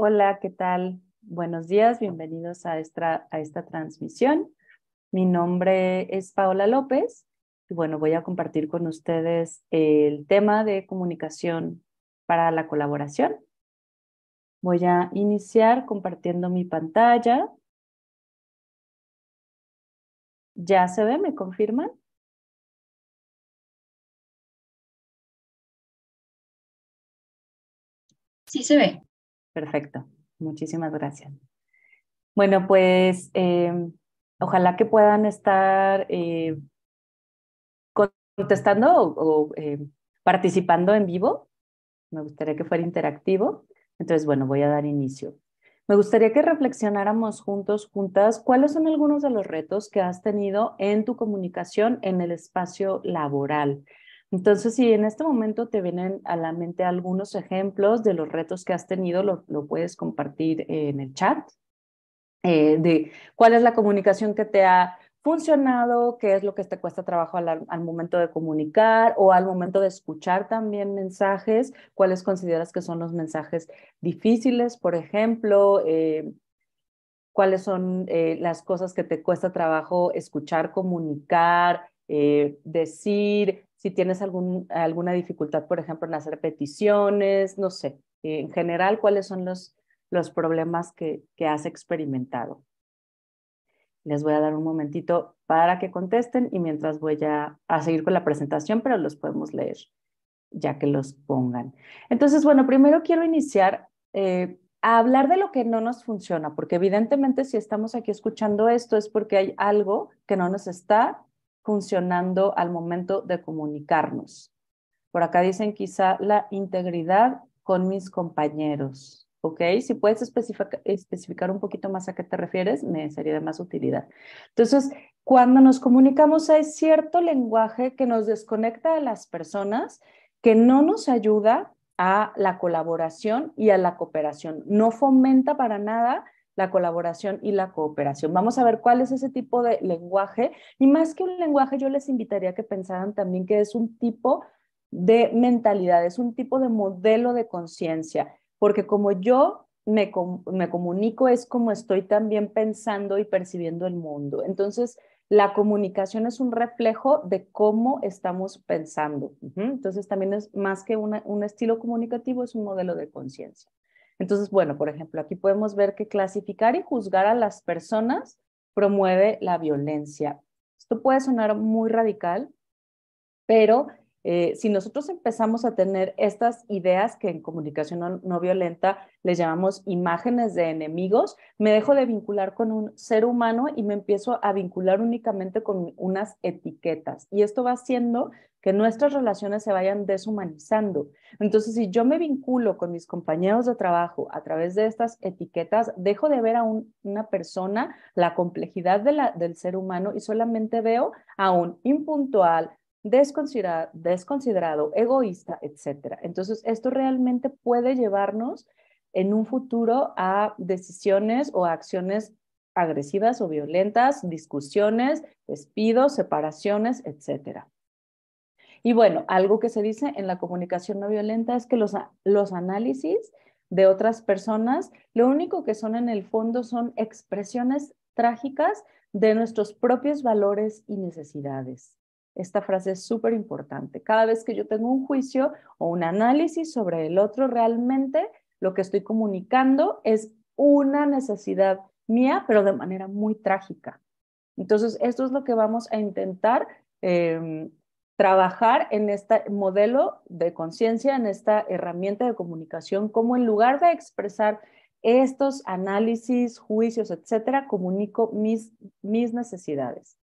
Hola, ¿qué tal? Buenos días, bienvenidos a esta, a esta transmisión. Mi nombre es Paola López y bueno, voy a compartir con ustedes el tema de comunicación para la colaboración. Voy a iniciar compartiendo mi pantalla. ¿Ya se ve? ¿Me confirman? Sí se ve. Perfecto, muchísimas gracias. Bueno, pues eh, ojalá que puedan estar eh, contestando o, eh, participando en vivo. Me gustaría que fuera interactivo. Entonces, bueno, voy a dar inicio. Me gustaría que reflexionáramos juntos, juntas, cuáles son algunos de los retos que has tenido en tu comunicación en el espacio laboral. Entonces, si en este momento te vienen a la mente algunos ejemplos de los retos que has tenido, lo, puedes compartir en el chat, eh, de cuál es la comunicación que te ha funcionado, qué es lo que te cuesta trabajo al, momento de comunicar o al momento de escuchar también mensajes, cuáles consideras que son los mensajes difíciles, por ejemplo, eh, cuáles son eh, las cosas que te cuesta trabajo escuchar, comunicar, decir, si tienes alguna dificultad, por ejemplo, en hacer peticiones, no sé, en general, cuáles son los, los problemas que, que has experimentado. Les voy a dar un momentito para que contesten y mientras voy a, a seguir con la presentación, pero los podemos leer ya que los pongan. Entonces, bueno, primero quiero iniciar eh, a hablar de lo que no nos funciona, porque evidentemente si estamos aquí escuchando esto es porque hay algo que no nos está funcionando al momento de comunicarnos. Por acá dicen quizá la integridad con mis compañeros. ¿Ok? Si puedes especificar, un poquito más a qué te refieres, me sería de más utilidad. Entonces, cuando nos comunicamos hay cierto lenguaje que nos desconecta de las personas, que no nos ayuda a la colaboración y a la cooperación. No fomenta para nada la colaboración y la cooperación. Vamos a ver cuál es ese tipo de lenguaje y más que un lenguaje, yo les invitaría a que pensaran también que es un tipo de mentalidad, es un tipo de modelo de conciencia, porque como yo me, me comunico es como estoy también pensando y percibiendo el mundo. Entonces, la comunicación es un reflejo de cómo estamos pensando. Entonces, también es más que un estilo comunicativo, es un modelo de conciencia. Entonces, bueno, por ejemplo, aquí podemos ver que clasificar y juzgar a las personas promueve la violencia. Esto puede sonar muy radical, pero eh, si nosotros empezamos a tener estas ideas que en comunicación no, violenta les llamamos imágenes de enemigos, me dejo de vincular con un ser humano y me empiezo a vincular únicamente con unas etiquetas. Y esto va haciendo que nuestras relaciones se vayan deshumanizando. Entonces, si yo me vinculo con mis compañeros de trabajo a través de estas etiquetas, dejo de ver a una persona, la complejidad del ser humano y solamente veo a un impuntual, desconsiderado, desconsiderado, egoísta, etc. Entonces, esto realmente puede llevarnos en un futuro a decisiones o acciones agresivas o violentas, discusiones, despidos, separaciones, etc. Y bueno, algo que se dice en la comunicación no violenta es que los, los análisis de otras personas, lo único que son en el fondo son expresiones trágicas de nuestros propios valores y necesidades. Esta frase es súper importante. Cada vez que yo tengo un juicio o un análisis sobre el otro, realmente lo que estoy comunicando es una necesidad mía, pero de manera muy trágica. Entonces, esto es lo que vamos a intentar em, trabajar en este modelo de conciencia, en esta herramienta de comunicación, como en lugar de expresar estos análisis, juicios, etcétera, comunico mis, mis necesidades.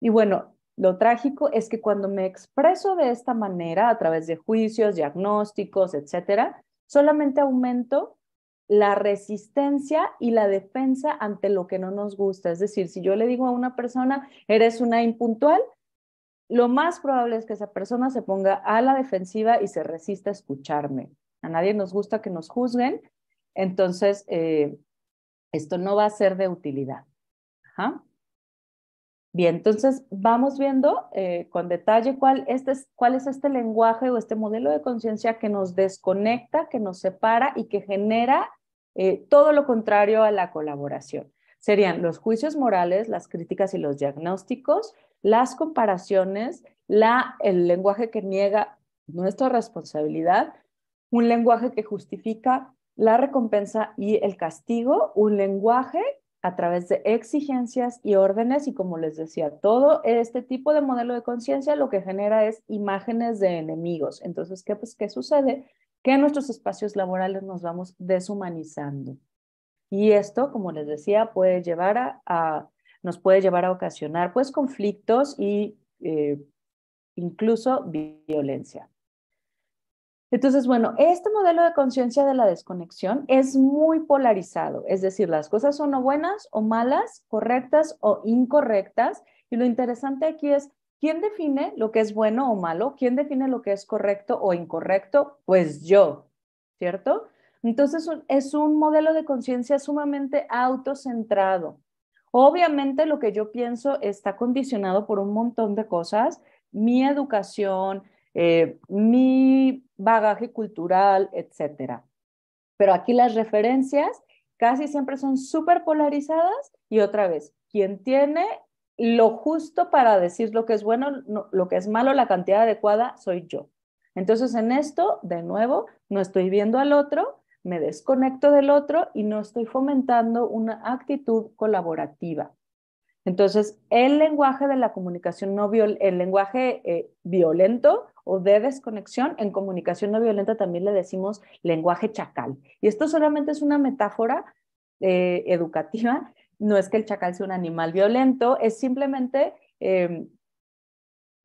Y bueno, lo trágico es que cuando me expreso de esta manera, a través de juicios, diagnósticos, etcétera, solamente aumento la resistencia y la defensa ante lo que no nos gusta. Es decir, si yo le digo a una persona, eres una impuntual, lo más probable es que esa persona se ponga a la defensiva y se resista a escucharme. A nadie nos gusta que nos juzguen, entonces eh, esto no va a ser de utilidad. Bien, entonces vamos viendo eh, con detalle cuál, este es, cuál es este lenguaje o este modelo de conciencia que nos desconecta, que nos separa y que genera eh, todo lo contrario a la colaboración. Serían los juicios morales, las críticas y los diagnósticos, las comparaciones, el lenguaje que niega nuestra responsabilidad, un lenguaje que justifica la recompensa y el castigo, un lenguaje a través de exigencias y órdenes y como les decía, todo este tipo de modelo de conciencia lo que genera es imágenes de enemigos. Entonces, ¿qué, pues, ¿qué sucede? Que en nuestros espacios laborales nos vamos deshumanizando. Y esto, como les decía, puede llevar a, nos puede llevar a ocasionar pues conflictos y eh, incluso violencia. Entonces, bueno, este modelo de conciencia de la desconexión es muy polarizado, es decir, las cosas son o buenas o malas, correctas o incorrectas. Y lo interesante aquí es, ¿quién define lo que es bueno o malo? ¿Quién define lo que es correcto o incorrecto? Pues yo, ¿cierto? Entonces, es un modelo de conciencia sumamente autocentrado. Obviamente, lo que yo pienso está condicionado por un montón de cosas, mi educación, eh, mi bagaje cultural, etcétera. Pero aquí las referencias casi siempre son súper polarizadas y otra vez, quien tiene lo justo para decir lo que es bueno, lo que es malo, la cantidad adecuada, soy yo. Entonces en esto, de nuevo, no estoy viendo al otro, me desconecto del otro y no estoy fomentando una actitud colaborativa. Entonces, el lenguaje de la comunicación no viol el lenguaje eh, violento o de desconexión, en comunicación no violenta también le decimos lenguaje chacal. Y esto solamente es una metáfora eh, educativa, no es que el chacal sea un animal violento, es simplemente em,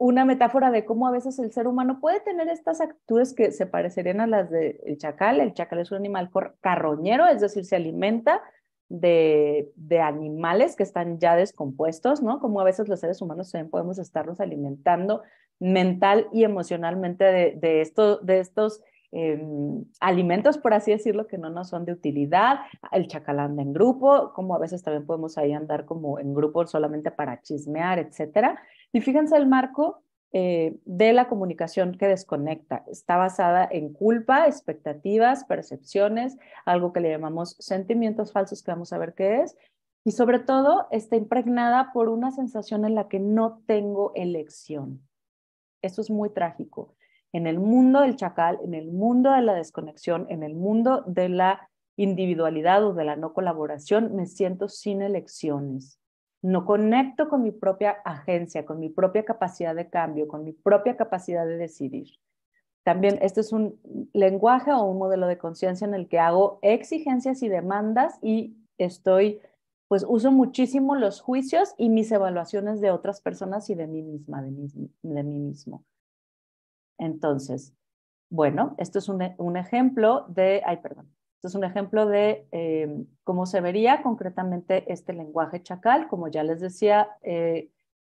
una metáfora de cómo a veces el ser humano puede tener estas actitudes que se parecerían a las del chacal. El chacal es un animal carroñero, es decir, se alimenta de, animales que están ya descompuestos, ¿no? Como a veces los seres humanos también podemos estarnos alimentando mental y emocionalmente de, de, de estos em, alimentos, por así decirlo, que no nos son de utilidad. El chacal anda en grupo, como a veces también podemos ahí andar como en grupo solamente para chismear, etcétera. Y fíjense el marco eh, de la comunicación que desconecta. Está basada en culpa, expectativas, percepciones, algo que le llamamos sentimientos falsos, que vamos a ver qué es. Y sobre todo está impregnada por una sensación en la que no tengo elección. Esto es muy trágico. En el mundo del chacal, en el mundo de la desconexión, en el mundo de la individualidad o de la no colaboración, me siento sin elecciones no conecto con mi propia agencia, con mi propia capacidad de cambio, con mi propia capacidad de decidir. También este es un lenguaje o un modelo de conciencia en el que hago exigencias y demandas y estoy, pues uso muchísimo los juicios y mis evaluaciones de otras personas y de mí misma, de mí, de mí mismo. Entonces, bueno, esto es un, ejemplo de, ay, perdón, este es un ejemplo de eh, cómo se vería concretamente este lenguaje chacal. Como ya les decía, eh,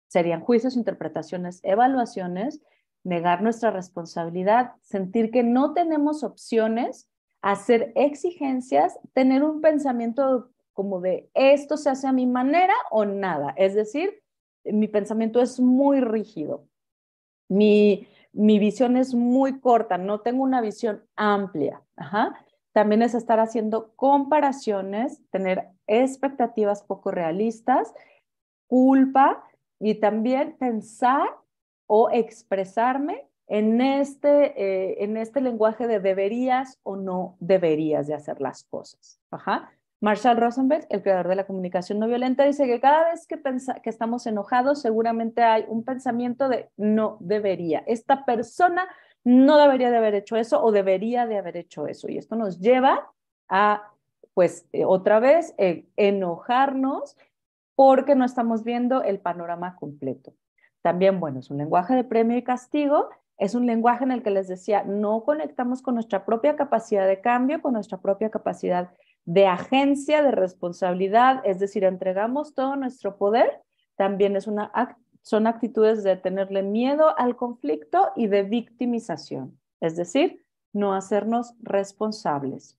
serían juicios, interpretaciones, evaluaciones, negar nuestra responsabilidad, sentir que no tenemos opciones, hacer exigencias, tener un pensamiento como de esto se hace a mi manera o nada. Es decir, mi pensamiento es muy rígido. Mi, mi visión es muy corta, no tengo una visión amplia. Ajá. También es estar haciendo comparaciones, tener expectativas poco realistas, culpa y también pensar o expresarme en este, eh, en este lenguaje de deberías o no deberías de hacer las cosas. Ajá. Marshall Rosenberg, el creador de la comunicación no violenta, dice que cada vez que, que estamos enojados, seguramente hay un pensamiento de no debería. Esta persona no debería de haber hecho eso o debería de haber hecho eso. Y esto nos lleva a, pues, eh, otra vez, eh, enojarnos porque no estamos viendo el panorama completo. También, bueno, es un lenguaje de premio y castigo, es un lenguaje en el que les decía, no conectamos con nuestra propia capacidad de cambio, con nuestra propia capacidad de agencia, de responsabilidad, es decir, entregamos todo nuestro poder, también es una son actitudes de tenerle miedo al conflicto y de victimización, es decir, no hacernos responsables.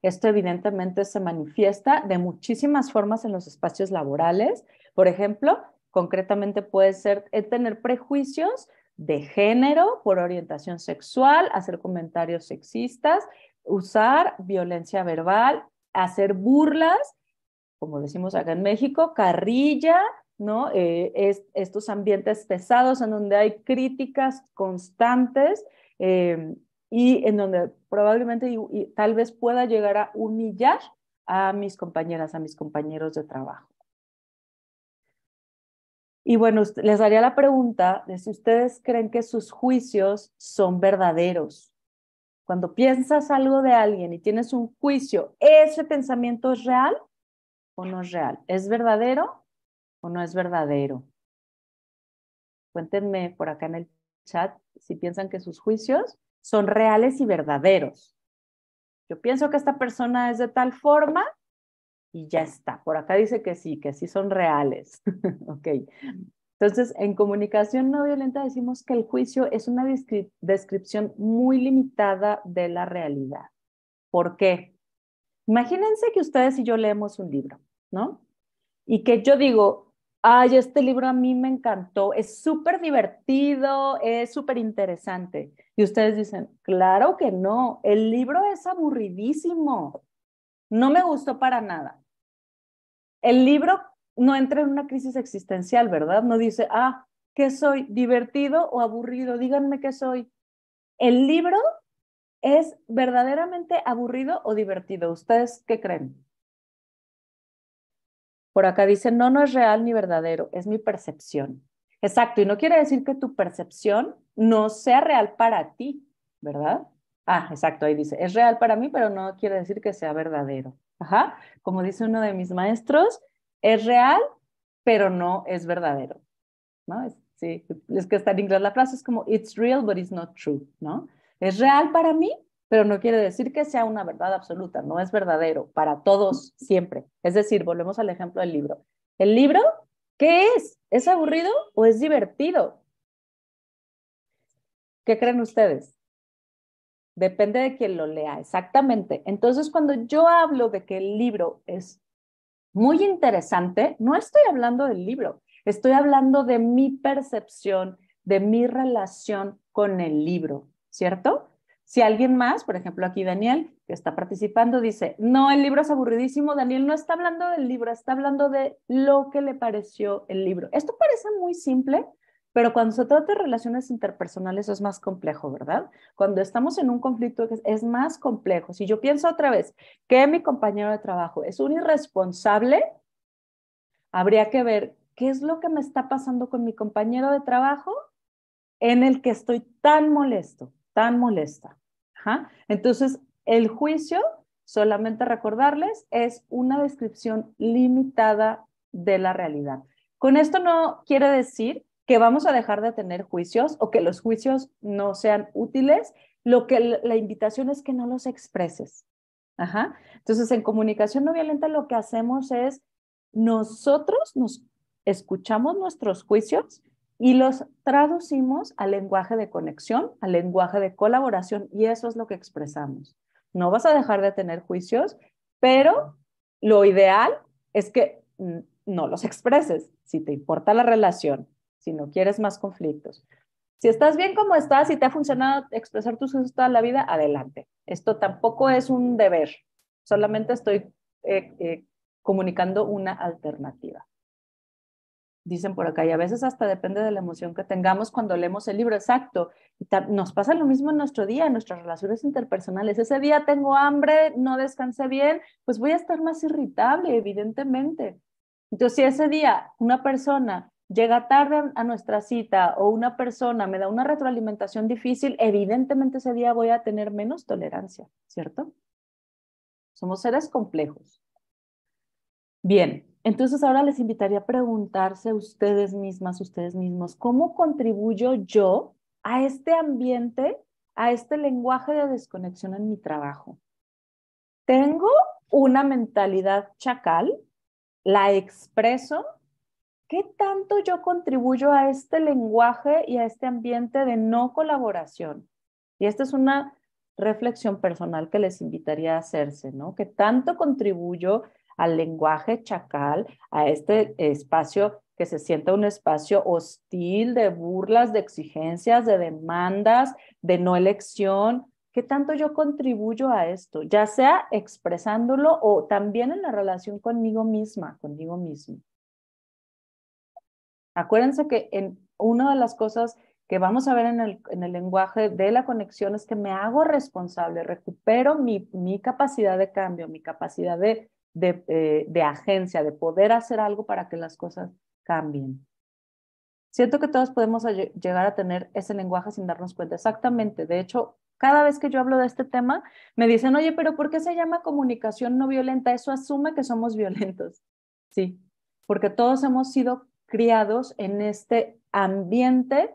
Esto evidentemente se manifiesta de muchísimas formas en los espacios laborales. Por ejemplo, concretamente puede ser tener prejuicios de género por orientación sexual, hacer comentarios sexistas, usar violencia verbal, hacer burlas, como decimos acá en México, carrilla, ¿no? Eh, es, estos ambientes pesados en donde hay críticas constantes eh, y en donde probablemente y, tal vez pueda llegar a humillar a mis compañeras, a mis compañeros de trabajo. Y bueno, les haría la pregunta de si ustedes creen que sus juicios son verdaderos. Cuando piensas algo de alguien y tienes un juicio, ¿ese pensamiento es real o no es real? ¿Es verdadero o no es verdadero? Cuéntenme por acá en el chat si piensan que sus juicios son reales y verdaderos. Yo pienso que esta persona es de tal forma y ya está. Por acá dice que sí, que sí son reales. ok. Entonces, en comunicación no violenta decimos que el juicio es una descripción muy limitada de la realidad. ¿Por qué? Imagínense que ustedes y yo leemos un libro, ¿no? Y que yo digo, ay, este libro a mí me encantó, es súper divertido, es súper interesante. Y ustedes dicen, claro que no, el libro es aburridísimo, no me gustó para nada. El libro no entra en una crisis existencial, ¿verdad? No dice, ah, ¿qué soy? ¿Divertido o aburrido? Díganme qué soy. El libro es verdaderamente aburrido o divertido. ¿Ustedes qué creen? Por acá dice, no, no es real ni verdadero, es mi percepción. Exacto, y no quiere decir que tu percepción no sea real para ti, ¿verdad? Ah, exacto, ahí dice, es real para mí, pero no quiere decir que sea verdadero. Ajá, como dice uno de mis maestros, es real, pero no es verdadero, ¿no? Es, sí, es que está en inglés la frase, es como, it's real, but it's not true, ¿no? Es real para mí, pero no quiere decir que sea una verdad absoluta, no es verdadero para todos siempre. Es decir, volvemos al ejemplo del libro. El libro, ¿qué es? ¿Es aburrido o es divertido? ¿Qué creen ustedes? Depende de quien lo lea, exactamente. Entonces, cuando yo hablo de que el libro es muy interesante, no estoy hablando del libro, estoy hablando de mi percepción, de mi relación con el libro, ¿cierto? Si alguien más, por ejemplo aquí Daniel, que está participando, dice, no, el libro es aburridísimo, Daniel no está hablando del libro, está hablando de lo que le pareció el libro. Esto parece muy simple, pero cuando se trata de relaciones interpersonales es más complejo, ¿verdad? Cuando estamos en un conflicto es más complejo. Si yo pienso otra vez que mi compañero de trabajo es un irresponsable, habría que ver qué es lo que me está pasando con mi compañero de trabajo en el que estoy tan molesto, tan molesta. Entonces, el juicio, solamente recordarles, es una descripción limitada de la realidad. Con esto no quiere decir que vamos a dejar de tener juicios o que los juicios no sean útiles. Lo que la invitación es que no los expreses. Ajá. Entonces, en comunicación no violenta lo que hacemos es nosotros nos escuchamos nuestros juicios y los traducimos al lenguaje de conexión, al lenguaje de colaboración y eso es lo que expresamos. No vas a dejar de tener juicios, pero lo ideal es que no los expreses si te importa la relación, si no quieres más conflictos. Si estás bien como estás y te ha funcionado expresar tus juicios toda la vida, adelante. Esto tampoco es un deber, solamente estoy eh, eh, comunicando una alternativa dicen por acá, y a veces hasta depende de la emoción que tengamos cuando leemos el libro, exacto. nos pasa lo mismo en nuestro día, en nuestras relaciones interpersonales. Ese día tengo hambre, no descansé bien, pues voy a estar más irritable, evidentemente. Entonces, si ese día una persona llega tarde a nuestra cita o una persona me da una retroalimentación difícil, evidentemente ese día voy a tener menos tolerancia, ¿cierto? Somos seres complejos. Bien, entonces ahora les invitaría a preguntarse ustedes mismas, ustedes mismos, ¿cómo contribuyo yo a este ambiente, a este lenguaje de desconexión en mi trabajo? ¿Tengo una mentalidad chacal? ¿La expreso? ¿Qué tanto yo contribuyo a este lenguaje y a este ambiente de no colaboración? Y esta es una reflexión personal que les invitaría a hacerse, ¿no? ¿Qué tanto contribuyo al lenguaje chacal, a este espacio que se sienta un espacio hostil de burlas, de exigencias, de demandas, de no elección, ¿Qué tanto yo contribuyo a esto? Ya sea expresándolo o también en la relación conmigo misma, conmigo mismo. Acuérdense que en una de las cosas que vamos a ver en el, en el lenguaje de la conexión es que me hago responsable, recupero mi, mi capacidad de cambio, mi capacidad de, de, eh, de agencia, de poder hacer algo para que las cosas cambien. Siento que todos podemos llegar a tener ese lenguaje sin darnos cuenta. Exactamente. De hecho, cada vez que yo hablo de este tema, me dicen, oye, pero ¿por qué se llama comunicación no violenta? Eso asume que somos violentos. Sí, porque todos hemos sido criados en este ambiente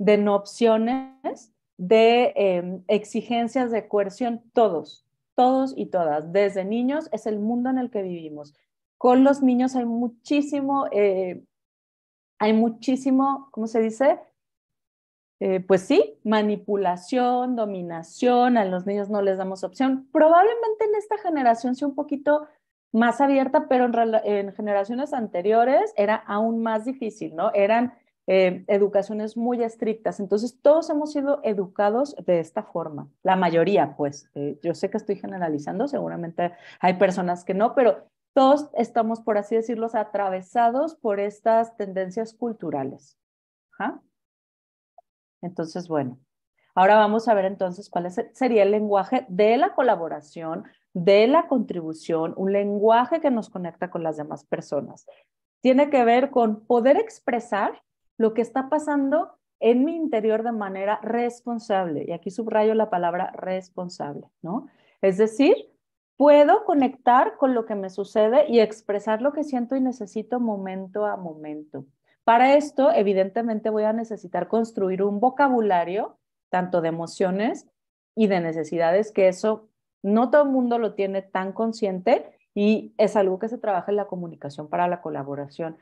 de no opciones, de em, exigencias de coerción, todos, todos y todas. Desde niños es el mundo en el que vivimos. Con los niños hay muchísimo, eh, hay muchísimo, ¿cómo se dice? Eh, pues sí, manipulación, dominación, a los niños no les damos opción. Probablemente en esta generación sea un poquito más abierta, pero en, generaciones anteriores era aún más difícil, ¿no? Eran eh, educaciones muy estrictas. Entonces, todos hemos sido educados de esta forma, la mayoría, pues. Eh, yo sé que estoy generalizando, seguramente hay personas que no, pero todos estamos, por así decirlo, atravesados por estas tendencias culturales. Entonces, bueno, ahora vamos a ver entonces cuál sería el lenguaje de la colaboración de la contribución, un lenguaje que nos conecta con las demás personas. Tiene que ver con poder expresar lo que está pasando en mi interior de manera responsable. Y aquí subrayo la palabra responsable, ¿no? Es decir, puedo conectar con lo que me sucede y expresar lo que siento y necesito momento a momento. Para esto, evidentemente, voy a necesitar construir un vocabulario, tanto de emociones y de necesidades, que eso no todo el mundo lo tiene tan consciente y es algo que se trabaja en la comunicación para la colaboración.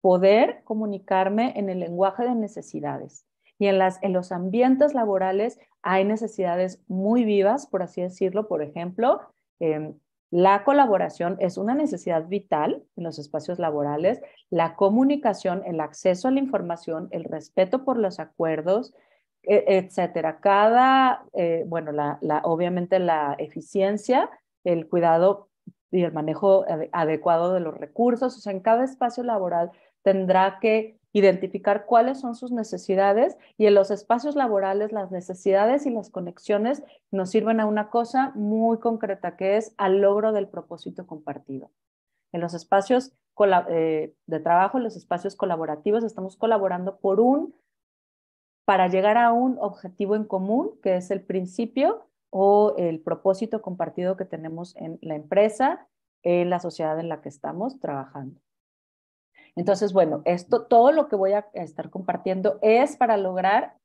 Poder comunicarme en el lenguaje de necesidades. Y en, los ambientes laborales hay necesidades muy vivas, por así decirlo. Por ejemplo, em, la colaboración es una necesidad vital en los espacios laborales. La comunicación, el acceso a la información, el respeto por los acuerdos, etcétera. Cada, eh, bueno, la, la, obviamente la eficiencia, el cuidado y el manejo adecuado de los recursos, o sea, en cada espacio laboral tendrá que identificar cuáles son sus necesidades y en los espacios laborales las necesidades y las conexiones nos sirven a una cosa muy concreta que es al logro del propósito compartido. En los espacios eh, de trabajo, en los espacios colaborativos, estamos colaborando por un para llegar a un objetivo en común, que es el principio o el propósito compartido que tenemos en la empresa, en la sociedad en la que estamos trabajando. Entonces, bueno, esto, todo lo que voy a estar compartiendo es para lograr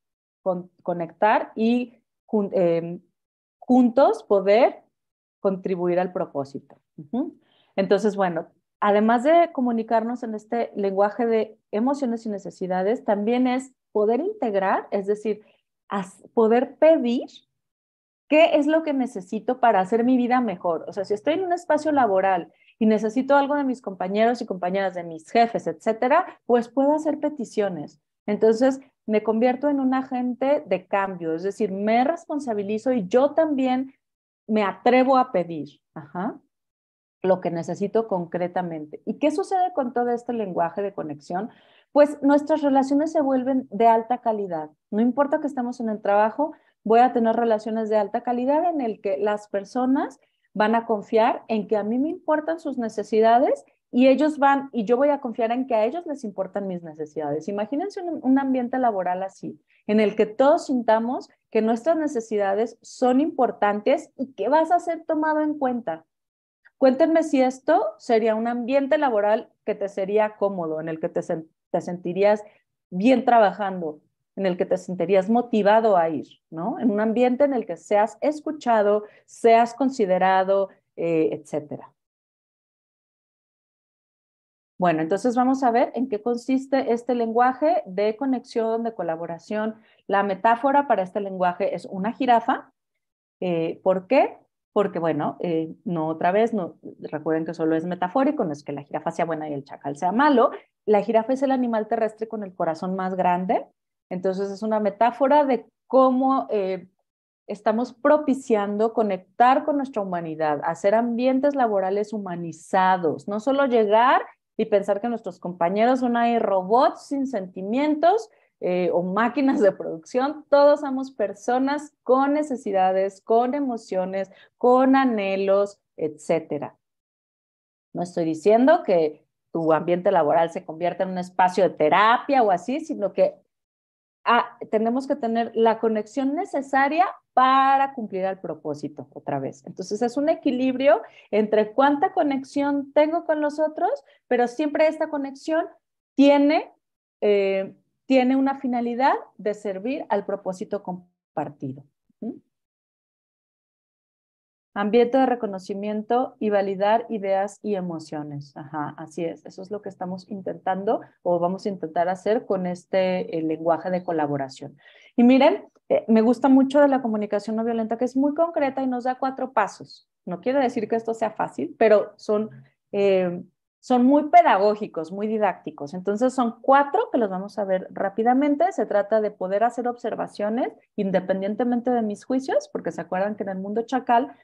conectar y em, juntos poder contribuir al propósito. Entonces, bueno, además de comunicarnos en este lenguaje de emociones y necesidades, también es poder integrar, es decir, poder pedir qué es lo que necesito para hacer mi vida mejor. O sea, si estoy en un espacio laboral y necesito algo de mis compañeros y compañeras, de mis jefes, etcétera, pues puedo hacer peticiones. Entonces, me convierto en un agente de cambio, es decir, me responsabilizo y yo también me atrevo a pedir lo que necesito concretamente. ¿Y qué sucede con todo este lenguaje de conexión? Pues nuestras relaciones se vuelven de alta calidad. No importa que estemos en el trabajo, voy a tener relaciones de alta calidad en el que las personas van a confiar en que a mí me importan sus necesidades y ellos van, y yo voy a confiar en que a ellos les importan mis necesidades. Imagínense un, ambiente laboral así, en el que todos sintamos que nuestras necesidades son importantes y que vas a ser tomado en cuenta. Cuéntenme si esto sería un ambiente laboral que te sería cómodo, en el que te, te sentirías bien trabajando, en el que te sentirías motivado a ir, ¿no? En un ambiente en el que seas escuchado, seas considerado, eh, etcétera. Bueno, entonces vamos a ver en qué consiste este lenguaje de conexión, de colaboración. La metáfora para este lenguaje es una jirafa. Eh, ¿Por qué? Porque bueno, eh, no otra vez, no, recuerden que solo es metafórico, no es que la jirafa sea buena y el chacal sea malo, la jirafa es el animal terrestre con el corazón más grande, entonces es una metáfora de cómo eh, estamos propiciando conectar con nuestra humanidad, hacer ambientes laborales humanizados, no solo llegar y pensar que nuestros compañeros son ahí robots sin sentimientos eh, o máquinas de producción, todos somos personas con necesidades, con emociones, con anhelos, etcétera. No estoy diciendo que tu ambiente laboral se convierta en un espacio de terapia o así, sino que ah, tenemos que tener la conexión necesaria para cumplir el propósito otra vez. Entonces es un equilibrio entre cuánta conexión tengo con los otros, pero siempre esta conexión tiene, eh, tiene una finalidad de servir al propósito compartido. Ambiente de reconocimiento y validar ideas y emociones. Ajá, así es. Eso es lo que estamos intentando o vamos a intentar hacer con este lenguaje de colaboración. Y miren, eh, me gusta mucho de la comunicación no violenta que es muy concreta y nos da cuatro pasos. No quiere decir que esto sea fácil, pero son, eh, son muy pedagógicos, muy didácticos. Entonces son cuatro que los vamos a ver rápidamente. Se trata de poder hacer observaciones independientemente de mis juicios, porque se acuerdan que en el mundo chacal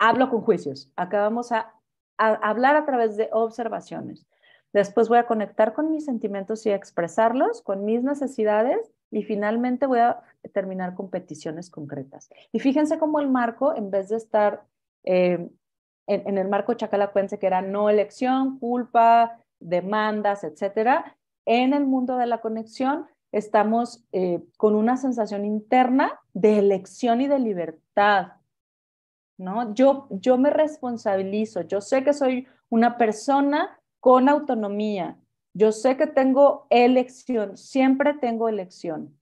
hablo con juicios. Acá vamos a, hablar a través de observaciones. Después voy a conectar con mis sentimientos y expresarlos, con mis necesidades y finalmente voy a terminar con peticiones concretas. Y fíjense cómo el marco, en vez de estar eh, en, el marco chacalacuense, que era no elección, culpa, demandas, etcétera, en el mundo de la conexión estamos eh, con una sensación interna de elección y de libertad, ¿no? Yo, yo me responsabilizo, yo sé que soy una persona con autonomía, yo sé que tengo elección, siempre tengo elección.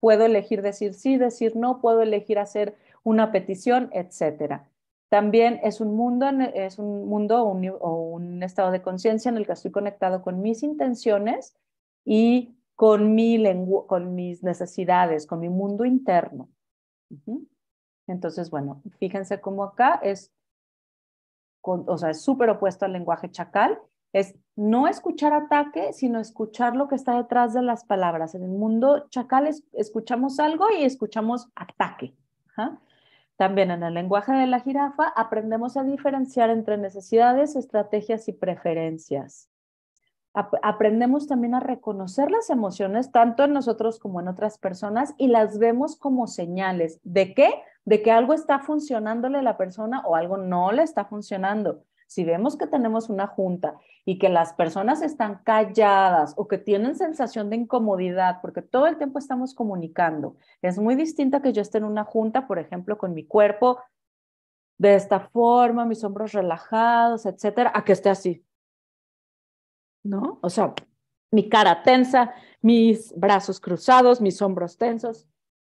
Puedo elegir decir sí, decir no, puedo elegir hacer una petición, etcétera. También es un mundo, es un mundo o un, estado de conciencia en el que estoy conectado con mis intenciones y con, mi con mis necesidades, con mi mundo interno. Entonces, bueno, fíjense cómo acá es, o sea, es súper opuesto al lenguaje chacal, es no escuchar ataque, sino escuchar lo que está detrás de las palabras. En el mundo chacal escuchamos algo y escuchamos ataque. También en el lenguaje de la jirafa aprendemos a diferenciar entre necesidades, estrategias y preferencias aprendemos también a reconocer las emociones, tanto en nosotros como en otras personas, y las vemos como señales. ¿De qué? De que algo está funcionándole a la persona o algo no le está funcionando. Si vemos que tenemos una junta y que las personas están calladas o que tienen sensación de incomodidad, porque todo el tiempo estamos comunicando, es muy distinta que yo esté en una junta, por ejemplo, con mi cuerpo de esta forma, mis hombros relajados, etcétera, a que esté así ¿no? O sea, mi cara tensa, mis brazos cruzados, mis hombros tensos.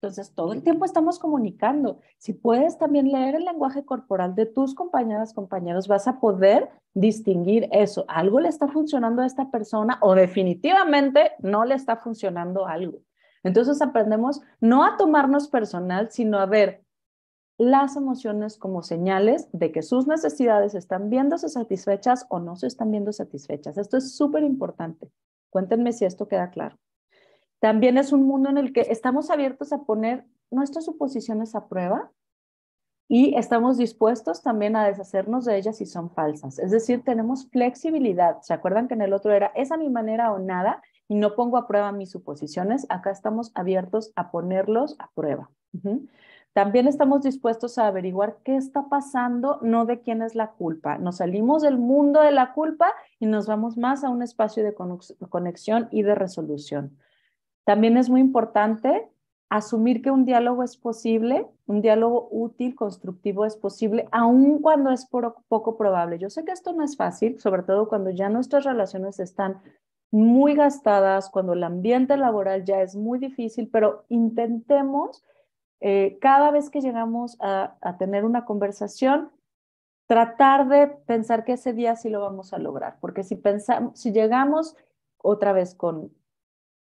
Entonces, todo el tiempo estamos comunicando. Si puedes también leer el lenguaje corporal de tus compañeras, compañeros, vas a poder distinguir eso. Algo le está funcionando a esta persona o definitivamente no le está funcionando algo. Entonces, aprendemos no a tomarnos personal, sino a ver las emociones como señales de que sus necesidades están viéndose satisfechas o no se están viendo satisfechas. Esto es súper importante. Cuéntenme si esto queda claro. También es un mundo en el que estamos abiertos a poner nuestras suposiciones a prueba y estamos dispuestos también a deshacernos de ellas si son falsas. Es decir, tenemos flexibilidad. ¿Se acuerdan que en el otro era, es a mi manera o nada? Y no pongo a prueba mis suposiciones. Acá estamos abiertos a ponerlos a prueba. También estamos dispuestos a averiguar qué está pasando, no de quién es la culpa. Nos salimos del mundo de la culpa y nos vamos más a un espacio de conexión y de resolución. También es muy importante asumir que un diálogo es posible, un diálogo útil, constructivo es posible, aun cuando es poco probable. Yo sé que esto no es fácil, sobre todo cuando ya nuestras relaciones están muy gastadas, cuando el ambiente laboral ya es muy difícil, pero intentemos eh, cada vez que llegamos a, tener una conversación, tratar de pensar que ese día sí lo vamos a lograr, porque si pensamos, si llegamos otra vez con,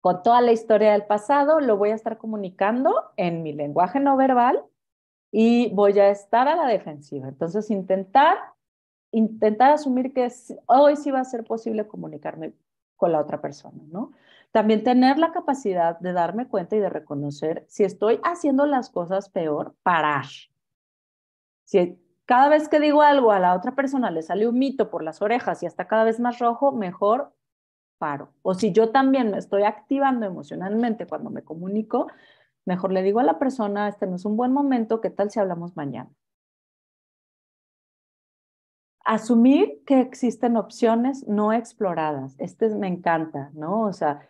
con toda la historia del pasado, lo voy a estar comunicando en mi lenguaje no verbal y voy a estar a la defensiva. Entonces, intentar, intentar asumir que hoy sí va a ser posible comunicarme con la otra persona, ¿no? También tener la capacidad de darme cuenta y de reconocer si estoy haciendo las cosas peor, parar. Si cada vez que digo algo a la otra persona le sale un mito por las orejas y hasta cada vez más rojo, mejor paro. O si yo también me estoy activando emocionalmente cuando me comunico, mejor le digo a la persona, este no es un buen momento, ¿qué tal si hablamos mañana? Asumir que existen opciones no exploradas. Este me encanta, ¿no? O sea,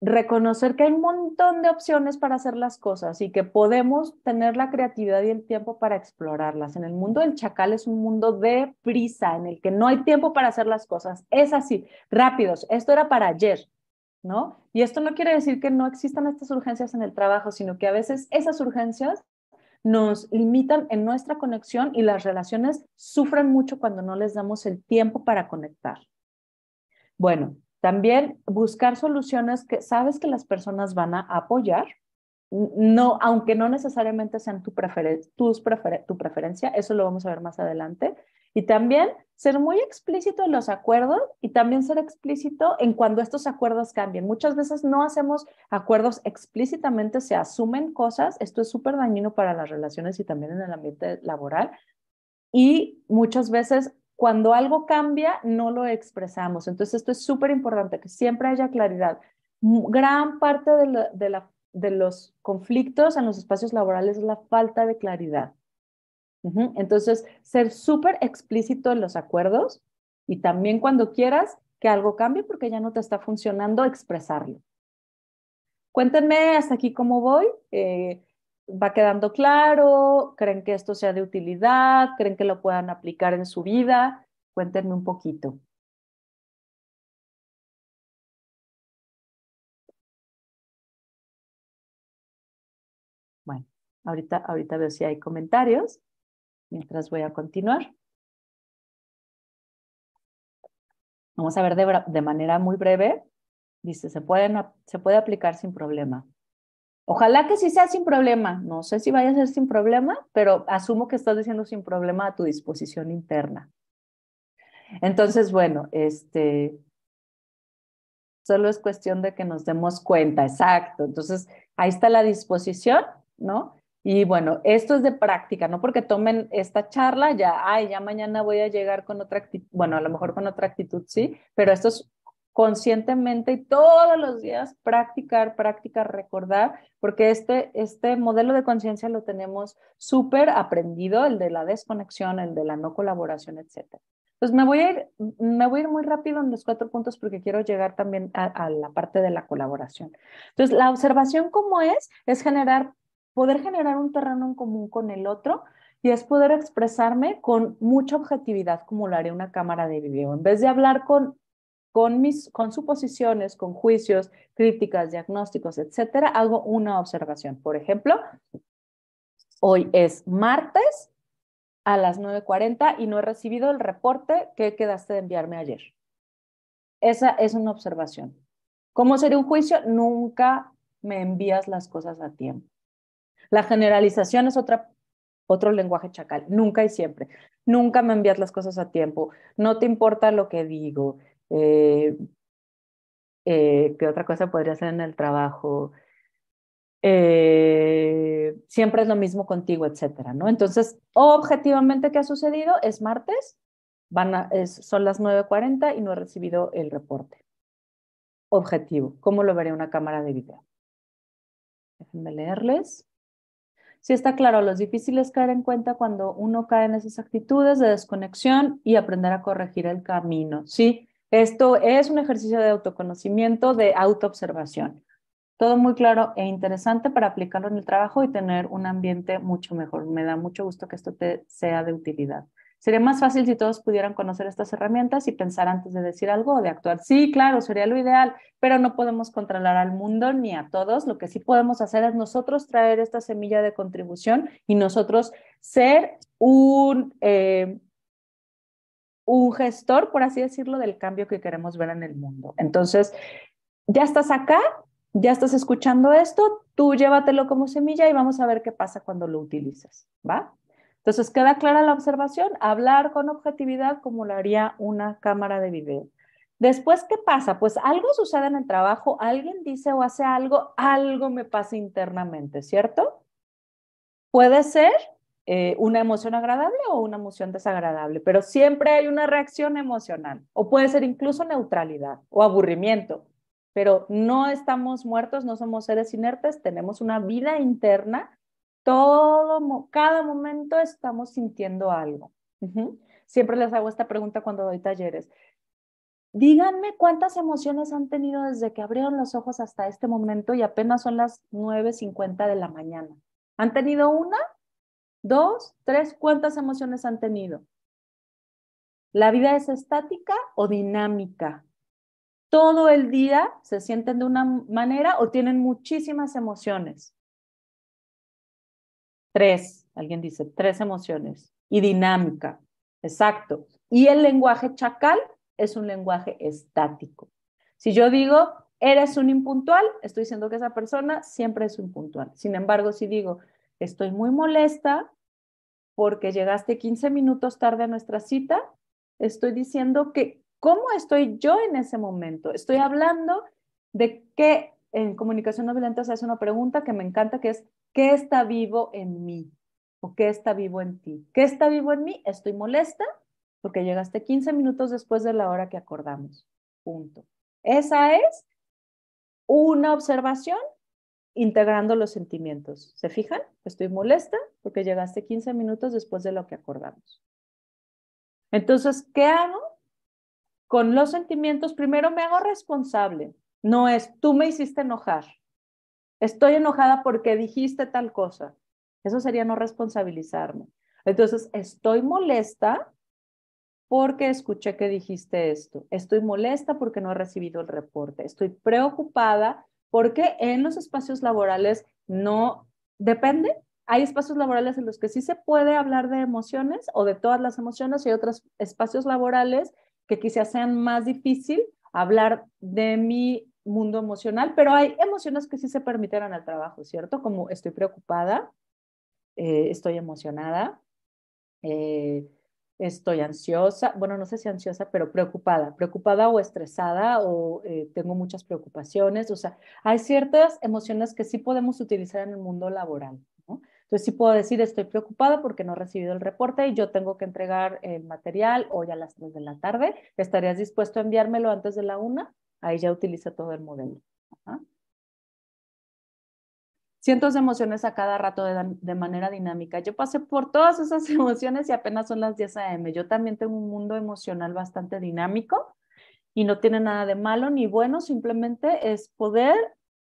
reconocer que hay un montón de opciones para hacer las cosas y que podemos tener la creatividad y el tiempo para explorarlas. En el mundo del chacal es un mundo de prisa, en el que no hay tiempo para hacer las cosas. Es así, rápidos. Esto era para ayer, ¿no? Y esto no quiere decir que no existan estas urgencias en el trabajo, sino que a veces esas urgencias nos limitan en nuestra conexión y las relaciones sufren mucho cuando no les damos el tiempo para conectar. Bueno, también buscar soluciones que sabes que las personas van a apoyar, no, aunque no necesariamente sean tu, tus tu preferencia, eso lo vamos a ver más adelante. Y también ser muy explícito en los acuerdos y también ser explícito en cuando estos acuerdos cambien. Muchas veces no hacemos acuerdos explícitamente, se asumen cosas. Esto es súper dañino para las relaciones y también en el ambiente laboral. Y muchas veces cuando algo cambia, no lo expresamos. Entonces, esto es súper importante, que siempre haya claridad. Gran parte de, los conflictos en los espacios laborales es la falta de claridad. Entonces, ser súper explícito en los acuerdos y también cuando quieras que algo cambie porque ya no te está funcionando, expresarlo. Cuéntenme hasta aquí cómo voy. Eh, va quedando claro? ¿Creen que esto sea de utilidad? ¿Creen que lo puedan aplicar en su vida? Cuéntenme un poquito. Bueno, ahorita, ahorita veo si hay comentarios, mientras voy a continuar. Vamos a ver de, de manera muy breve. Dice, se, se puede aplicar sin problema. Ojalá que sí sea sin problema. No sé si vaya a ser sin problema, pero asumo que estás diciendo sin problema a tu disposición interna. Entonces, bueno, este, solo es cuestión de que nos demos cuenta, exacto. Entonces, ahí está la disposición, ¿no? Y bueno, esto es de práctica, no porque tomen esta charla, ya, ay, ya mañana voy a llegar con otra actitud, bueno, a lo mejor con otra actitud, sí, pero esto es conscientemente y todos los días practicar, practicar, recordar, porque este, este modelo de conciencia lo tenemos súper aprendido, el de la desconexión, el de la no colaboración, etc. Entonces me voy, a ir, me voy a ir muy rápido en los cuatro puntos porque quiero llegar también a, a la parte de la colaboración. Entonces, la observación como es, es generar, poder generar un terreno en común con el otro y es poder expresarme con mucha objetividad, como lo haría una cámara de video. En vez de hablar con con, mis, con suposiciones, con juicios, críticas, diagnósticos, etcétera, hago una observación. Por ejemplo, hoy es martes a las 9.40 y no he recibido el reporte que quedaste de enviarme ayer. Esa es una observación. ¿Cómo sería un juicio? Nunca me envías las cosas a tiempo. La generalización es otra, otro lenguaje chacal. Nunca y siempre. Nunca me envías las cosas a tiempo. No te importa lo que digo. Eh, eh, ¿Qué otra cosa podría ser en el trabajo? Eh, siempre es lo mismo contigo, etcétera, ¿no? Entonces, objetivamente, ¿qué ha sucedido? Es martes, van a, son las 9.40 y no he recibido el reporte. Objetivo, ¿cómo lo vería una cámara de video? Déjenme leerles. Sí está claro, lo difícil es caer en cuenta cuando uno cae en esas actitudes de desconexión y aprender a corregir el camino. Sí, esto es un ejercicio de autoconocimiento, de autoobservación. Todo muy claro e interesante para aplicarlo en el trabajo y tener un ambiente mucho mejor. Me da mucho gusto que esto te sea de utilidad. Sería más fácil si todos pudieran conocer estas herramientas y pensar antes de decir algo o de actuar. Sí, claro, sería lo ideal, pero no podemos controlar al mundo ni a todos. Lo que sí podemos hacer es nosotros traer esta semilla de contribución y nosotros ser un, eh, un gestor, por así decirlo, del cambio que queremos ver en el mundo. Entonces, ya estás acá, ya estás escuchando esto, tú llévatelo como semilla y vamos a ver qué pasa cuando lo utilizas, ¿va? Entonces, queda clara la observación, hablar con objetividad como lo haría una cámara de video. Después, ¿qué pasa? Pues algo sucede en el trabajo, alguien dice o hace algo, algo me pasa internamente, ¿cierto? Puede ser eh, una emoción agradable o una emoción desagradable, pero siempre hay una reacción emocional o puede ser incluso neutralidad o aburrimiento, pero no estamos muertos, no somos seres inertes, tenemos una vida interna, todo, cada momento estamos sintiendo algo. Siempre les hago esta pregunta cuando doy talleres. Díganme cuántas emociones han tenido desde que abrieron los ojos hasta este momento y apenas son las 9.50 de la mañana. ¿Han tenido una? ¿Dos? ¿Tres? ¿Cuántas emociones han tenido? ¿La vida es estática o dinámica? Todo el día se sienten de una manera o tienen muchísimas emociones. Tres, alguien dice, tres emociones. Y dinámica, exacto. Y el lenguaje chacal es un lenguaje estático. Si yo digo, eres un impuntual, estoy diciendo que esa persona siempre es un puntual. Sin embargo, si digo, estoy muy molesta porque llegaste 15 minutos tarde a nuestra cita, estoy diciendo que, ¿cómo estoy yo en ese momento? Estoy hablando de que en comunicación no violenta se hace una pregunta que me encanta, que es, ¿qué está vivo en mí? ¿O qué está vivo en ti? ¿Qué está vivo en mí? Estoy molesta porque llegaste 15 minutos después de la hora que acordamos. Punto. Esa es una observación integrando los sentimientos. ¿Se fijan? Estoy molesta porque llegaste 15 minutos después de lo que acordamos. Entonces, ¿qué hago? Con los sentimientos, primero me hago responsable. No es, tú me hiciste enojar. Estoy enojada porque dijiste tal cosa. Eso sería no responsabilizarme. Entonces, estoy molesta porque escuché que dijiste esto. Estoy molesta porque no he recibido el reporte. Estoy preocupada porque en los espacios laborales no depende. Hay espacios laborales en los que sí se puede hablar de emociones o de todas las emociones y hay otros espacios laborales que quizás sean más difícil hablar de mi mundo emocional, pero hay emociones que sí se permiten en el trabajo, ¿cierto? Como estoy preocupada, eh, estoy emocionada, eh, estoy ansiosa, bueno, no sé si ansiosa, pero preocupada, preocupada o estresada o eh, tengo muchas preocupaciones, o sea, hay ciertas emociones que sí podemos utilizar en el mundo laboral, ¿no? Entonces sí puedo decir, estoy preocupada porque no he recibido el reporte y yo tengo que entregar el material hoy a las 3 de la tarde, ¿estarías dispuesto a enviármelo antes de la una? Ahí ya utiliza todo el modelo. Cientos de emociones a cada rato de, manera dinámica. Yo pasé por todas esas emociones y apenas son las 10 a.m. Yo también tengo un mundo emocional bastante dinámico y no tiene nada de malo ni bueno, simplemente es poder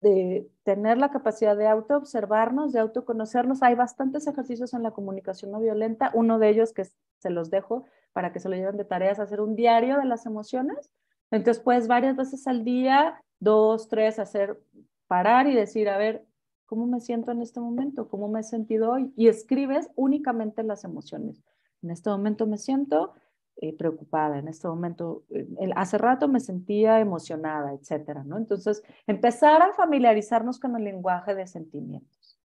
de tener la capacidad de autoobservarnos, de autoconocernos. Hay bastantes ejercicios en la comunicación no violenta. Uno de ellos que se los dejo para que se lo lleven de tareas, hacer un diario de las emociones. Entonces, pues varias veces al día, dos, tres, hacer, parar y decir, a ver, ¿Cómo me siento en este momento? ¿Cómo me he sentido hoy? Y escribes únicamente las emociones. En este momento me siento eh, preocupada, en este momento, eh, hace rato me sentía emocionada, etcétera, ¿no? Entonces, empezar a familiarizarnos con el lenguaje de sentimientos.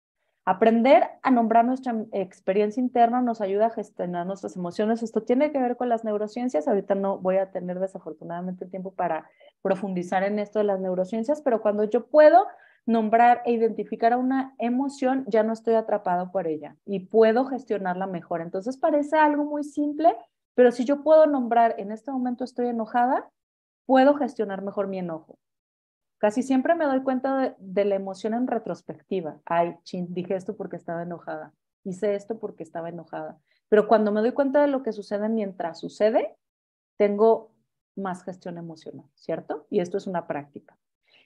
Aprender a nombrar nuestra experiencia interna nos ayuda a gestionar nuestras emociones. Esto tiene que ver con las neurociencias. Ahorita no voy a tener desafortunadamente tiempo para profundizar en esto de las neurociencias, pero cuando yo puedo nombrar e identificar a una emoción, ya no estoy atrapado por ella y puedo gestionarla mejor. Entonces parece algo muy simple, pero si yo puedo nombrar en este momento estoy enojada, puedo gestionar mejor mi enojo. Casi siempre me doy cuenta de, la emoción en retrospectiva. Ay, chin, dije esto porque estaba enojada. Hice esto porque estaba enojada. Pero cuando me doy cuenta de lo que sucede mientras sucede, tengo más gestión emocional, ¿cierto? Y esto es una práctica.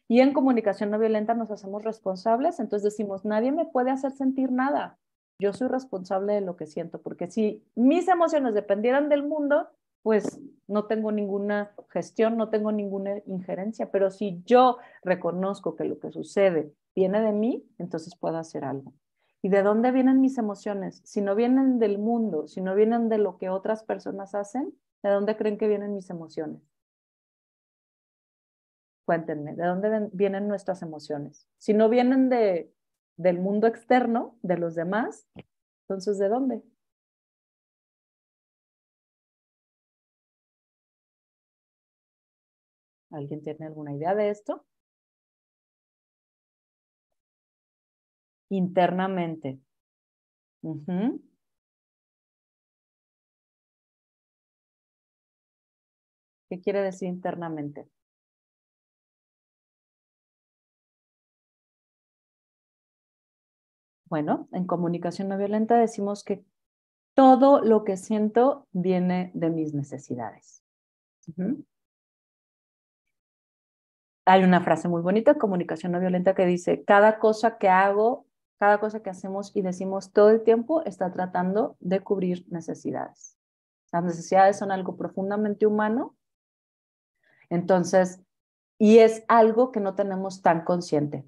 Y en comunicación no violenta nos hacemos responsables, entonces decimos, nadie me puede hacer sentir nada. Yo soy responsable de lo que siento, porque si mis emociones dependieran del mundo, pues no tengo ninguna gestión, no tengo ninguna injerencia, pero si yo reconozco que lo que sucede viene de mí, entonces puedo hacer algo. ¿Y de dónde vienen mis emociones? Si no vienen del mundo, si no vienen de lo que otras personas hacen, ¿de dónde creen que vienen mis emociones? Cuéntenme, ¿de dónde vienen nuestras emociones? Si no vienen de, del mundo externo, de los demás, entonces ¿de dónde? ¿Alguien tiene alguna idea de esto? Internamente. ¿Qué quiere decir internamente? Bueno, en comunicación no violenta decimos que todo lo que siento viene de mis necesidades. Hay una frase muy bonita, comunicación no violenta, que dice, cada cosa que hago, cada cosa que hacemos y decimos todo el tiempo está tratando de cubrir necesidades. Las necesidades son algo profundamente humano. Entonces, y es algo que no tenemos tan consciente.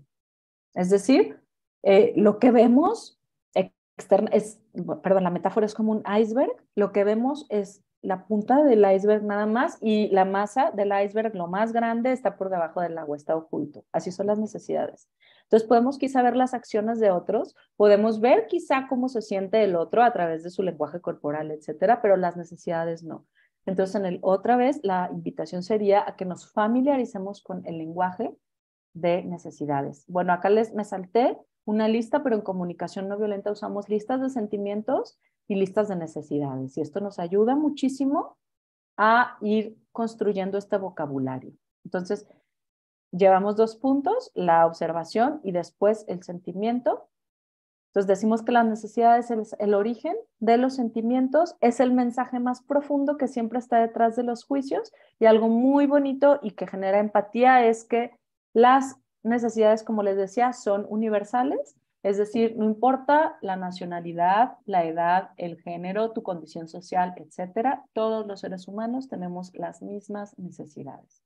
Es decir, eh, lo que vemos es, perdón, la metáfora es como un iceberg, lo que vemos es la punta del iceberg nada más y la masa del iceberg, lo más grande, está por debajo del agua, está oculto. Así son las necesidades. Entonces podemos quizá ver las acciones de otros, podemos ver quizá cómo se siente el otro a través de su lenguaje corporal, etcétera, pero las necesidades no. Entonces, en el, otra vez, la invitación sería a que nos familiaricemos con el lenguaje de necesidades. Bueno, acá les me salté una lista, pero en comunicación no violenta usamos listas de sentimientos y listas de necesidades. Y esto nos ayuda muchísimo a ir construyendo este vocabulario. Entonces, llevamos dos puntos, la observación y después el sentimiento. Entonces decimos que la necesidad es el, origen de los sentimientos, es el mensaje más profundo que siempre está detrás de los juicios y algo muy bonito y que genera empatía es que las necesidades, como les decía, son universales, es decir, no importa la nacionalidad, la edad, el género, tu condición social, etcétera, todos los seres humanos tenemos las mismas necesidades.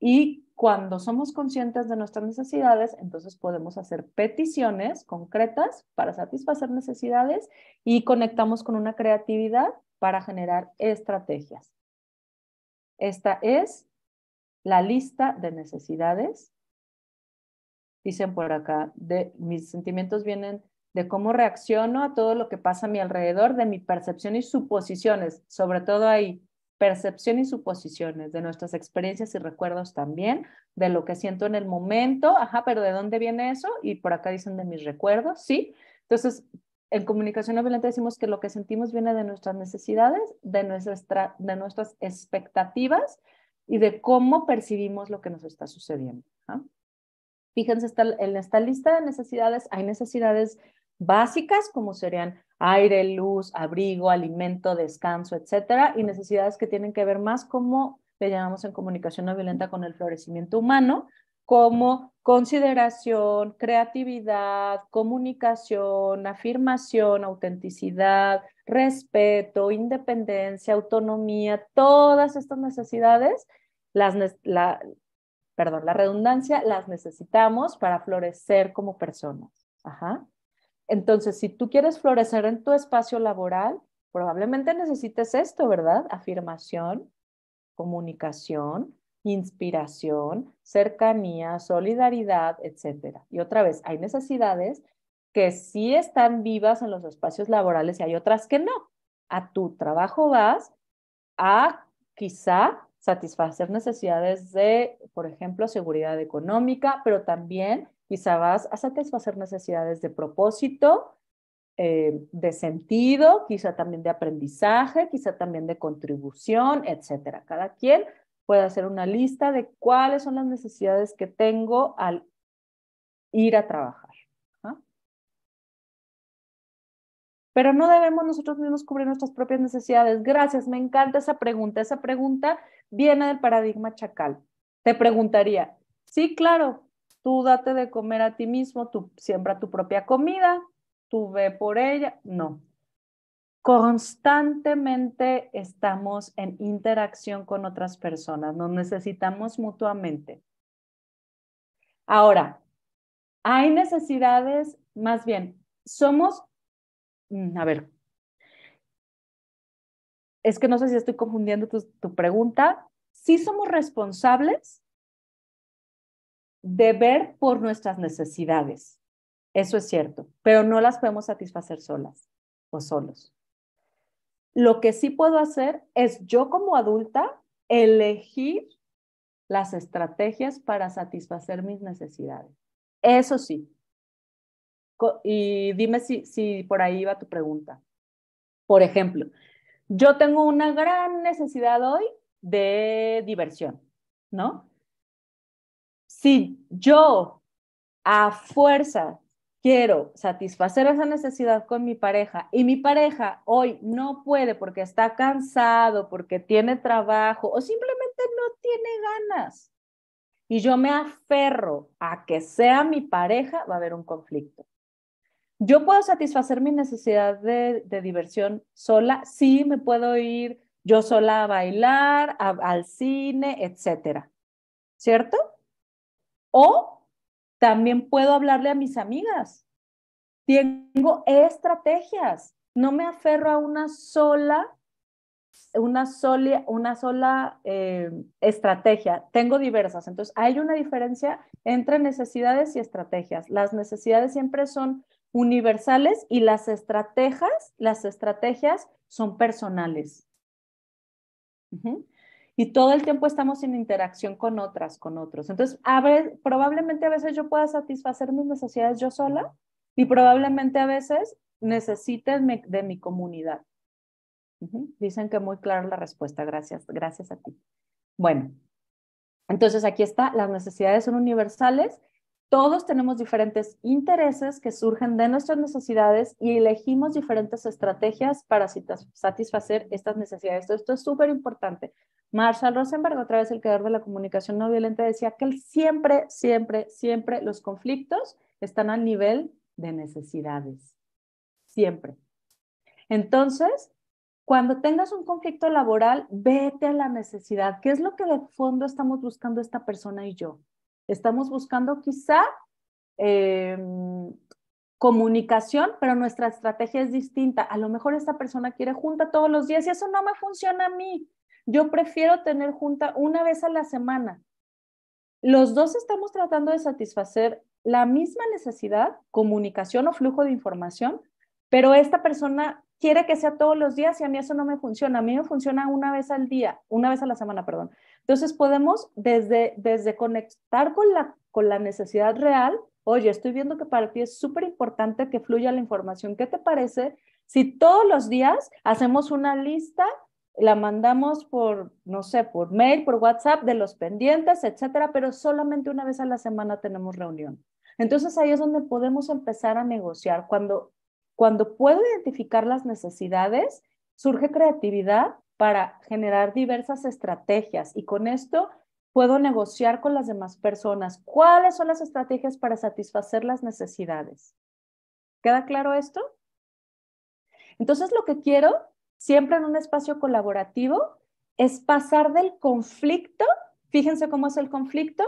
Y cuando somos conscientes de nuestras necesidades, entonces podemos hacer peticiones concretas para satisfacer necesidades y conectamos con una creatividad para generar estrategias. Esta es la lista de necesidades dicen por acá, de, mis sentimientos vienen de cómo reacciono a todo lo que pasa a mi alrededor, de mi percepción y suposiciones, sobre todo ahí, percepción y suposiciones, de nuestras experiencias y recuerdos también, de lo que siento en el momento, ajá, pero ¿de dónde viene eso? Y por acá dicen de mis recuerdos, ¿sí? Entonces, en comunicación no violenta decimos que lo que sentimos viene de nuestras necesidades, de, nuestra, de nuestras expectativas y de cómo percibimos lo que nos está sucediendo. Fíjense, en esta lista de necesidades hay necesidades básicas como serían aire, luz, abrigo, alimento, descanso, etcétera, y necesidades que tienen que ver más como le llamamos en comunicación no violenta con el florecimiento humano, como consideración, creatividad, comunicación, afirmación, autenticidad, respeto, independencia, autonomía, todas estas necesidades las, la, perdón, la redundancia las necesitamos para florecer como personas. Ajá. Entonces, si tú quieres florecer en tu espacio laboral, probablemente necesites esto, ¿verdad? Afirmación, comunicación, inspiración, cercanía, solidaridad, etc. Y otra vez, hay necesidades que sí están vivas en los espacios laborales y hay otras que no. A tu trabajo vas a quizá satisfacer necesidades de, por ejemplo, seguridad económica, pero también quizá vas a satisfacer necesidades de propósito, eh, de sentido, quizá también de aprendizaje, quizá también de contribución, etcétera. Cada quien puede hacer una lista de cuáles son las necesidades que tengo al ir a trabajar. pero no debemos nosotros mismos cubrir nuestras propias necesidades. Gracias, me encanta esa pregunta. Esa pregunta viene del paradigma chacal. Te preguntaría, sí, claro, tú date de comer a ti mismo, tú siembra tu propia comida, tú ve por ella. No. Constantemente estamos en interacción con otras personas, nos necesitamos mutuamente. Ahora, hay necesidades, más bien, somos Mm, a ver, es que no sé si estoy confundiendo tu, pregunta. Sí somos responsables de ver por nuestras necesidades. Eso es cierto, pero no las podemos satisfacer solas o solos. Lo que sí puedo hacer es yo como adulta elegir las estrategias para satisfacer mis necesidades. Eso sí. Y dime si, si por ahí va tu pregunta. Por ejemplo, yo tengo una gran necesidad hoy de diversión, ¿no? Si yo a fuerza quiero satisfacer esa necesidad con mi pareja y mi pareja hoy no puede porque está cansado, porque tiene trabajo o simplemente no tiene ganas y yo me aferro a que sea mi pareja, va a haber un conflicto. Yo puedo satisfacer mi necesidad de, diversión sola, sí, me puedo ir yo sola a bailar, al cine, etcétera, ¿cierto? O también puedo hablarle a mis amigas. Tengo estrategias. No me aferro a una sola, una sola, una sola eh, estrategia. Tengo diversas. Entonces, hay una diferencia entre necesidades y estrategias. Las necesidades siempre son universales y las estrategias, las estrategias son personales y todo el tiempo estamos en interacción con otras, con otros. Entonces, probablemente a veces yo pueda satisfacer mis necesidades yo sola y probablemente a veces necesite de mi comunidad. Dicen que muy clara la respuesta, gracias, gracias a ti. Bueno, entonces aquí está, las necesidades son universales todos tenemos diferentes intereses que surgen de nuestras necesidades y elegimos diferentes estrategias para satisfacer estas necesidades. Esto es súper importante. Marshall Rosenberg, otra vez el creador de la comunicación no violenta, decía que siempre, siempre, siempre los conflictos están al nivel de necesidades. Siempre. Entonces, cuando tengas un conflicto laboral, vete a la necesidad. ¿Qué es lo que de fondo estamos buscando esta persona y yo? Estamos buscando quizá em, comunicación, pero nuestra estrategia es distinta. A lo mejor esta persona quiere junta todos los días y eso no me funciona a mí. Yo prefiero tener junta una vez a la semana. Los dos estamos tratando de satisfacer la misma necesidad, comunicación o flujo de información, pero esta persona quiere que sea todos los días y a mí eso no me funciona. A mí me funciona una vez al día, una vez a la semana, perdón. Entonces podemos desde, desde conectar con la, con la necesidad real, oye, estoy viendo que para ti es súper importante que fluya la información. ¿Qué te parece si todos los días hacemos una lista, la mandamos por, no sé, por mail, por WhatsApp de los pendientes, etcétera, pero solamente una vez a la semana tenemos reunión? Entonces ahí es donde podemos empezar a negociar. Cuando cuando puedo identificar las necesidades, surge creatividad para generar diversas estrategias y con esto puedo negociar con las demás personas. ¿Cuáles son las estrategias para satisfacer las necesidades? ¿Queda claro esto? Entonces, lo que quiero siempre en un espacio colaborativo es pasar del conflicto, fíjense cómo es el conflicto,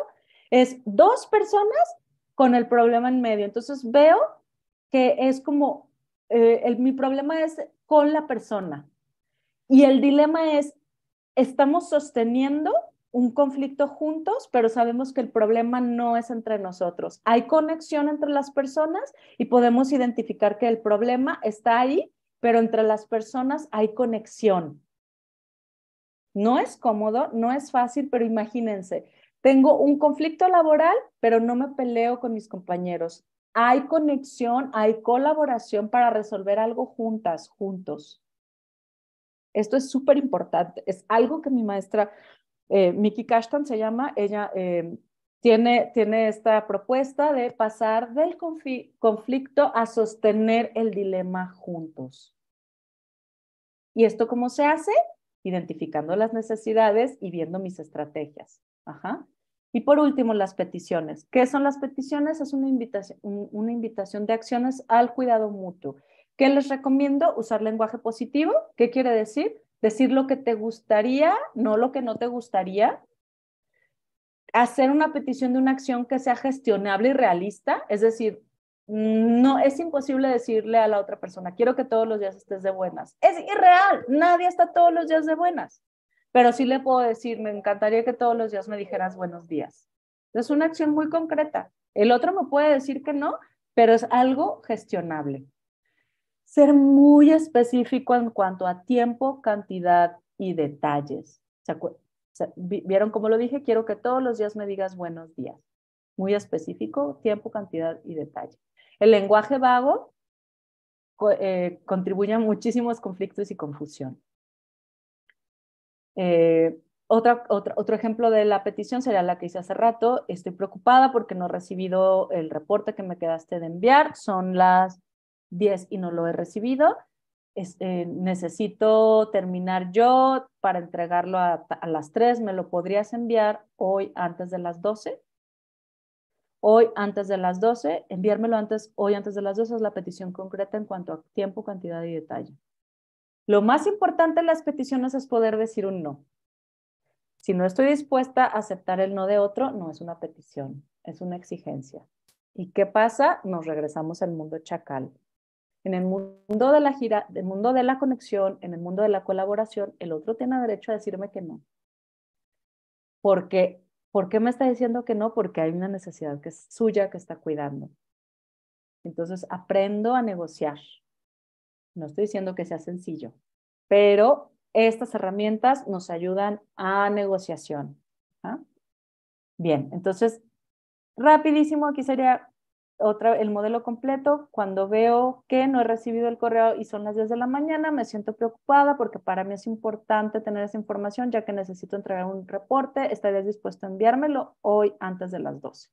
es dos personas con el problema en medio. Entonces, veo que es como eh, mi problema es con la persona. Y el dilema es, estamos sosteniendo un conflicto juntos, pero sabemos que el problema no es entre nosotros. Hay conexión entre las personas y podemos identificar que el problema está ahí, pero entre las personas hay conexión. No es cómodo, no es fácil, pero imagínense, tengo un conflicto laboral, pero no me peleo con mis compañeros hay conexión, hay colaboración para resolver algo juntas, juntos. Esto es súper importante. Es algo que mi maestra, eh, Miki Kashtan se llama, ella eh, tiene, tiene esta propuesta de pasar del conflicto a sostener el dilema juntos. ¿Y esto cómo se hace? Identificando las necesidades y viendo mis estrategias. Ajá. Y por último, las peticiones. ¿Qué son las peticiones? Es una invitación, una invitación de acciones al cuidado mutuo. ¿Qué les recomiendo? Usar lenguaje positivo. ¿Qué quiere decir? Decir lo que te gustaría, no lo que no te gustaría. Hacer una petición de una acción que sea gestionable y realista. Es decir, no es imposible decirle a la otra persona, quiero que todos los días estés de buenas. Es irreal. Nadie está todos los días de buenas pero sí le puedo decir, me encantaría que todos los días me dijeras buenos días. Es una acción muy concreta. El otro me puede decir que no, pero es algo gestionable. Ser muy específico en cuanto a tiempo, cantidad y detalles. ¿Vieron cómo lo dije? Quiero que todos los días me digas buenos días. Muy específico, tiempo, cantidad y detalle. El lenguaje vago eh, contribuye a muchísimos conflictos y confusión. Eh, otra, otro ejemplo de la petición sería la que hice hace rato. Estoy preocupada porque no he recibido el reporte que me quedaste de enviar. Son las 10 y no lo he recibido. Eh, necesito terminar yo para entregarlo a, a, las 3. ¿Me lo podrías enviar hoy antes de las 12? Hoy antes de las 12, enviármelo antes, hoy antes de las 12 es la petición concreta en cuanto a tiempo, cantidad y detalle. Lo más importante en las peticiones es poder decir un no. Si no estoy dispuesta a aceptar el no de otro, no es una petición, es una exigencia. ¿Y qué pasa? Nos regresamos al mundo chacal. En el mundo de la gira, el mundo de la conexión, en el mundo de la colaboración, el otro tiene derecho a decirme que no. Porque, ¿por qué me está diciendo que no? Porque hay una necesidad que es suya que está cuidando. Entonces aprendo a negociar. No estoy diciendo que sea sencillo, pero estas herramientas nos ayudan a negociación. ¿ah? Bien, entonces, rapidísimo, aquí sería otra, el modelo completo. Cuando veo que no he recibido el correo y son las 10 de la mañana, me siento preocupada porque para mí es importante tener esa información ya que necesito entregar un reporte. Estarías dispuesto a enviármelo hoy antes de las 12.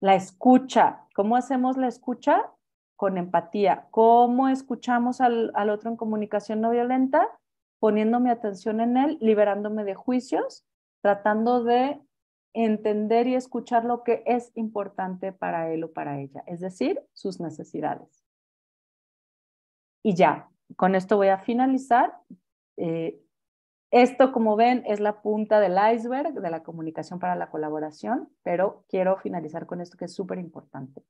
La escucha. ¿Cómo hacemos la escucha? con empatía. ¿Cómo escuchamos al, otro en comunicación no violenta? Poniendo mi atención en él, liberándome de juicios, tratando de entender y escuchar lo que es importante para él o para ella, es decir, sus necesidades. Y ya, con esto voy a finalizar. Eh, esto, como ven, es la punta del iceberg de la comunicación para la colaboración, pero quiero finalizar con esto que es súper importante.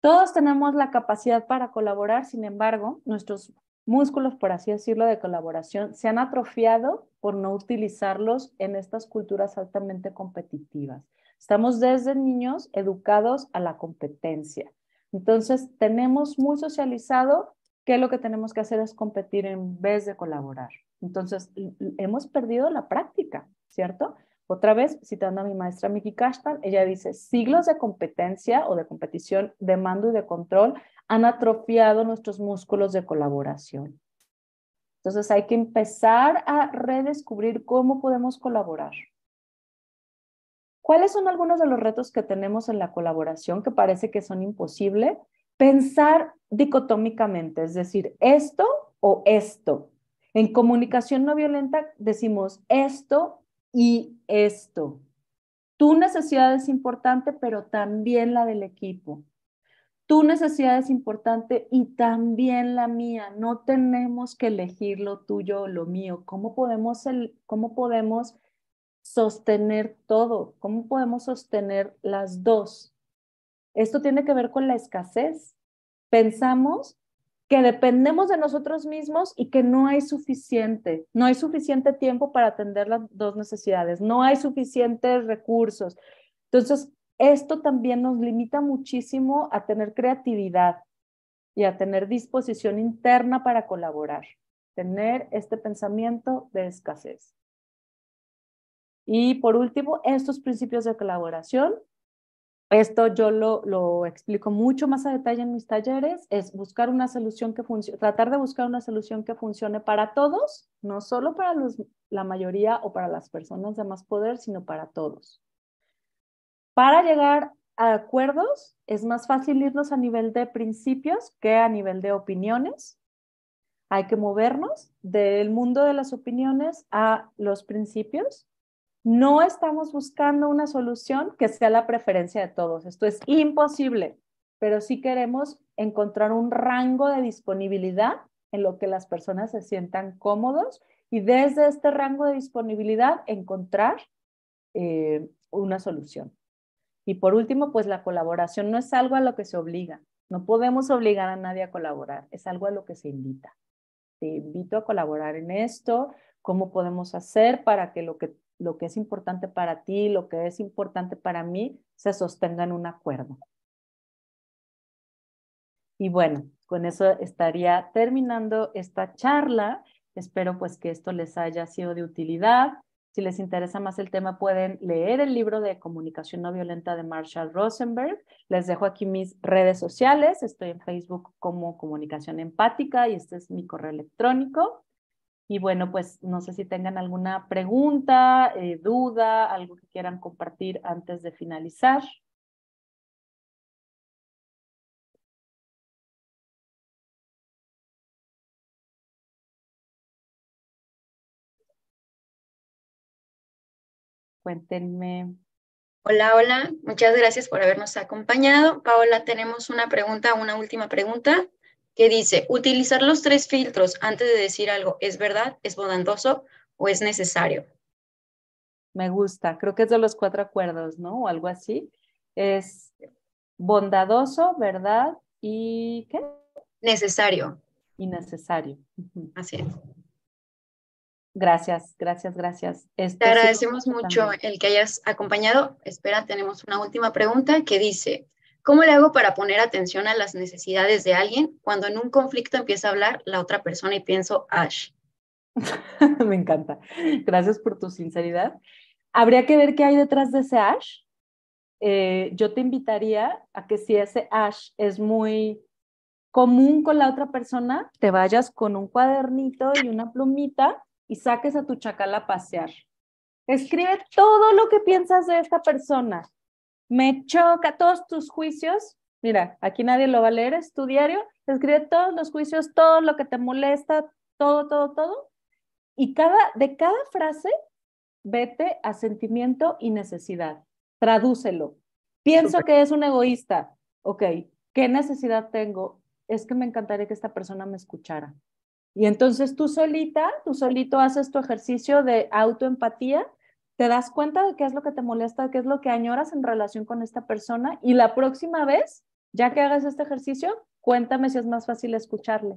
Todos tenemos la capacidad para colaborar, sin embargo, nuestros músculos, por así decirlo, de colaboración se han atrofiado por no utilizarlos en estas culturas altamente competitivas. Estamos desde niños educados a la competencia. Entonces, tenemos muy socializado que lo que tenemos que hacer es competir en vez de colaborar. Entonces, hemos perdido la práctica, ¿cierto? Otra vez, citando a mi maestra Miki Kashtan, ella dice, siglos de competencia o de competición, de mando y de control han atrofiado nuestros músculos de colaboración. Entonces hay que empezar a redescubrir cómo podemos colaborar. ¿Cuáles son algunos de los retos que tenemos en la colaboración que parece que son imposibles? Pensar dicotómicamente, es decir, esto o esto. En comunicación no violenta decimos esto y esto. Tu necesidad es importante, pero también la del equipo. Tu necesidad es importante y también la mía. No tenemos que elegir lo tuyo o lo mío. ¿Cómo podemos, cómo podemos sostener todo? ¿Cómo podemos sostener las dos? Esto tiene que ver con la escasez. Pensamos que dependemos de nosotros mismos y que no hay suficiente, no hay suficiente tiempo para atender las dos necesidades, no hay suficientes recursos. Entonces, esto también nos limita muchísimo a tener creatividad y a tener disposición interna para colaborar, tener este pensamiento de escasez. Y por último, estos principios de colaboración esto yo lo, explico mucho más a detalle en mis talleres, es buscar una solución que funcione, tratar de buscar una solución que funcione para todos, no solo para la mayoría o para las personas de más poder, sino para todos. Para llegar a acuerdos es más fácil irnos a nivel de principios que a nivel de opiniones. Hay que movernos del mundo de las opiniones a los principios no estamos buscando una solución que sea la preferencia de todos. Esto es imposible, pero sí queremos encontrar un rango de disponibilidad en lo que las personas se sientan cómodos y desde este rango de disponibilidad encontrar eh, una solución. Y por último, pues la colaboración no es algo a lo que se obliga. No podemos obligar a nadie a colaborar, es algo a lo que se invita. Te invito a colaborar en esto, cómo podemos hacer para que lo que lo que es importante para ti, lo que es importante para mí, se sostenga en un acuerdo. Y bueno, con eso estaría terminando esta charla. Espero pues que esto les haya sido de utilidad. Si les interesa más el tema, pueden leer el libro de Comunicación No Violenta de Marshall Rosenberg. Les dejo aquí mis redes sociales. Estoy en Facebook como Comunicación Empática y este es mi correo electrónico. Y bueno, pues no sé si tengan alguna pregunta, eh, duda, algo que quieran compartir antes de finalizar. Cuéntenme. Hola, hola, muchas gracias por habernos acompañado. Paola, tenemos una pregunta, una última pregunta que dice, utilizar los tres filtros antes de decir algo, ¿es verdad, es bondadoso o es necesario? Me gusta, creo que es de los cuatro acuerdos, ¿no? O algo así. Es bondadoso, ¿verdad? ¿Y qué? Necesario. Y necesario. Así es. Gracias, gracias, gracias. Te agradecemos mucho el que hayas acompañado. Espera, tenemos una última pregunta que dice, ¿cómo le hago para poner atención a las necesidades de alguien cuando en un conflicto empieza a hablar la otra persona y pienso, Ash? Me encanta. Gracias por tu sinceridad. Habría que ver qué hay detrás de ese Ash. Eh, yo te invitaría a que si ese Ash es muy común con la otra persona, te vayas con un cuadernito y una plumita y saques a tu chacal a pasear. Escribe todo lo que piensas de esta persona. Me choca todos tus juicios. Mira, aquí nadie lo va a leer, es tu diario. Escribe todos los juicios, todo lo que te molesta, todo, todo, todo. Y cada, de cada frase, vete a sentimiento y necesidad. Tradúcelo. Pienso que es un egoísta. Ok, ¿qué necesidad tengo? Es que me encantaría que esta persona me escuchara. Y entonces tú solita, tú solito haces tu ejercicio de autoempatía, te das cuenta de qué es lo que te molesta, qué es lo que añoras en relación con esta persona y la próxima vez, ya que hagas este ejercicio, cuéntame si es más fácil escucharle.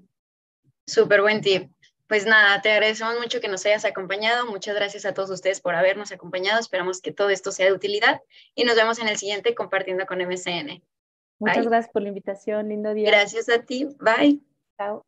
Súper buen tip. Pues nada, te agradecemos mucho que nos hayas acompañado. Muchas gracias a todos ustedes por habernos acompañado. Esperamos que todo esto sea de utilidad y nos vemos en el siguiente compartiendo con MCN. Muchas gracias por la invitación. Lindo día. Gracias a ti. Bye. Chao.